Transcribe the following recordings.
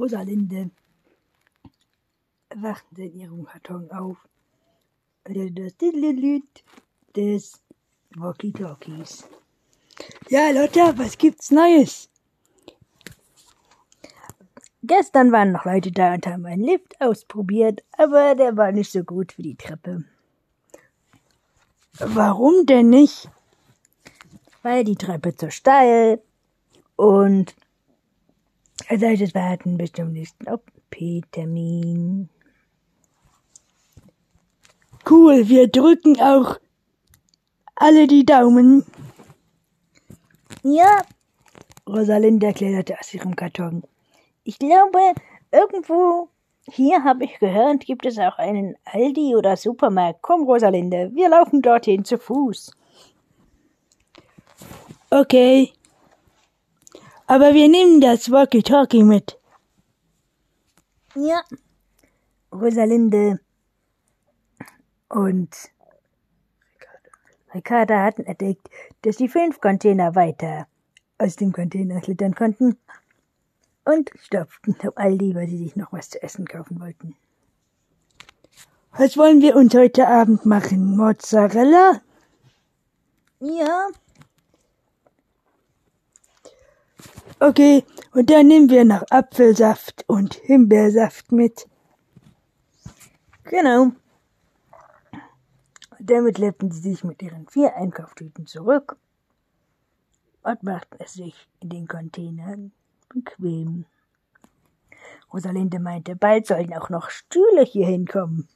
Rosalinde wachte in ihrem Karton auf. Das Lied des Walkie-Talkies. Ja, Lotta, was gibt's Neues? Gestern waren noch Leute da und haben einen Lift ausprobiert, aber der war nicht so gut für die Treppe. Warum denn nicht? Weil die Treppe zu steil und solltet warten bis zum nächsten OP-Termin. Cool, wir drücken auch alle die Daumen. Ja, Rosalinda kletterte aus ihrem Karton. Ich glaube, irgendwo hier habe ich gehört, gibt es auch einen Aldi oder Supermarkt. Komm, Rosalinde, wir laufen dorthin zu Fuß. Okay. Aber wir nehmen das Walkie-Talkie mit. Ja. Rosalinde und Ricarda hatten entdeckt, dass die fünf Container weiter aus dem Container klettern konnten und stopften zum Aldi, weil sie sich noch was zu essen kaufen wollten. Was wollen wir uns heute Abend machen? Mozzarella? Ja. Okay, und dann nehmen wir noch Apfelsaft und Himbeersaft mit. Genau. Damit lebten sie sich mit ihren vier Einkauftüten zurück und machten es sich in den Containern bequem. Rosalinde meinte, bald sollen auch noch Stühle hier hinkommen.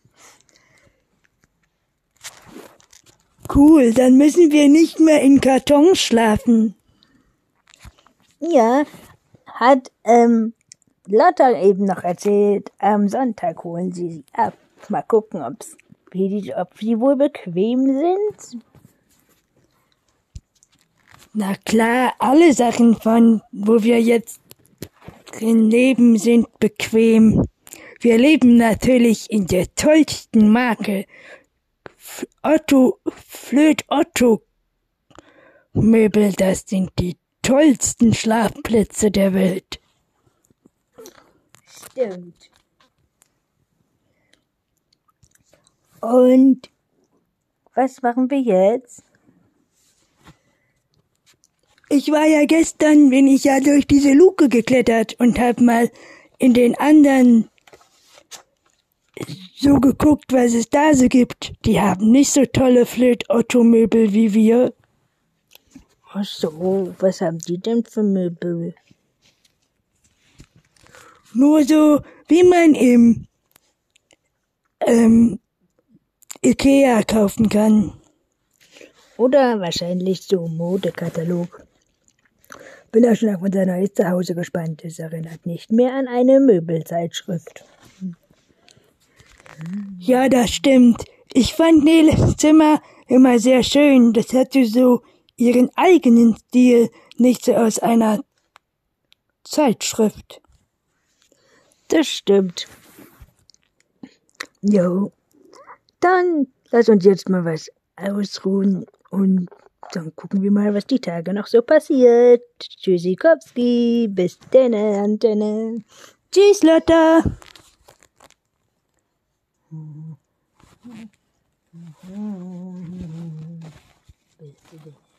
Cool, dann müssen wir nicht mehr in Kartons schlafen. Ja, hat ähm, Lotta eben noch erzählt, am Sonntag holen sie sie ab. Mal gucken, ob's, die, ob sie wohl bequem sind. Na klar, alle Sachen von, wo wir jetzt drin leben, sind bequem. Wir leben natürlich in der tollsten Marke. Otto, Flöt Otto Möbel, das sind die tollsten Schlafplätze der Welt. Stimmt. Und was machen wir jetzt? Ich war ja gestern, bin ich ja durch diese Luke geklettert und hab mal in den anderen so geguckt, was es da so gibt. Die haben nicht so tolle Flöt-Otto-Möbel wie wir. Ach so, was haben die denn für Möbel? Nur so, wie man im ähm, Ikea kaufen kann. Oder wahrscheinlich so Modekatalog. Bin auch schon auf unser neues Zuhause gespannt. Es erinnert nicht mehr an eine Möbelzeitschrift. Ja, das stimmt. Ich fand Neles Zimmer immer sehr schön. Das hatte so ihren eigenen Stil, nicht so aus einer Zeitschrift. Das stimmt. Jo. Dann lass uns jetzt mal was ausruhen und dann gucken wir mal, was die Tage noch so passiert. Tschüssikowski, bis denne, Antenne. Tschüss, Lotta. Bis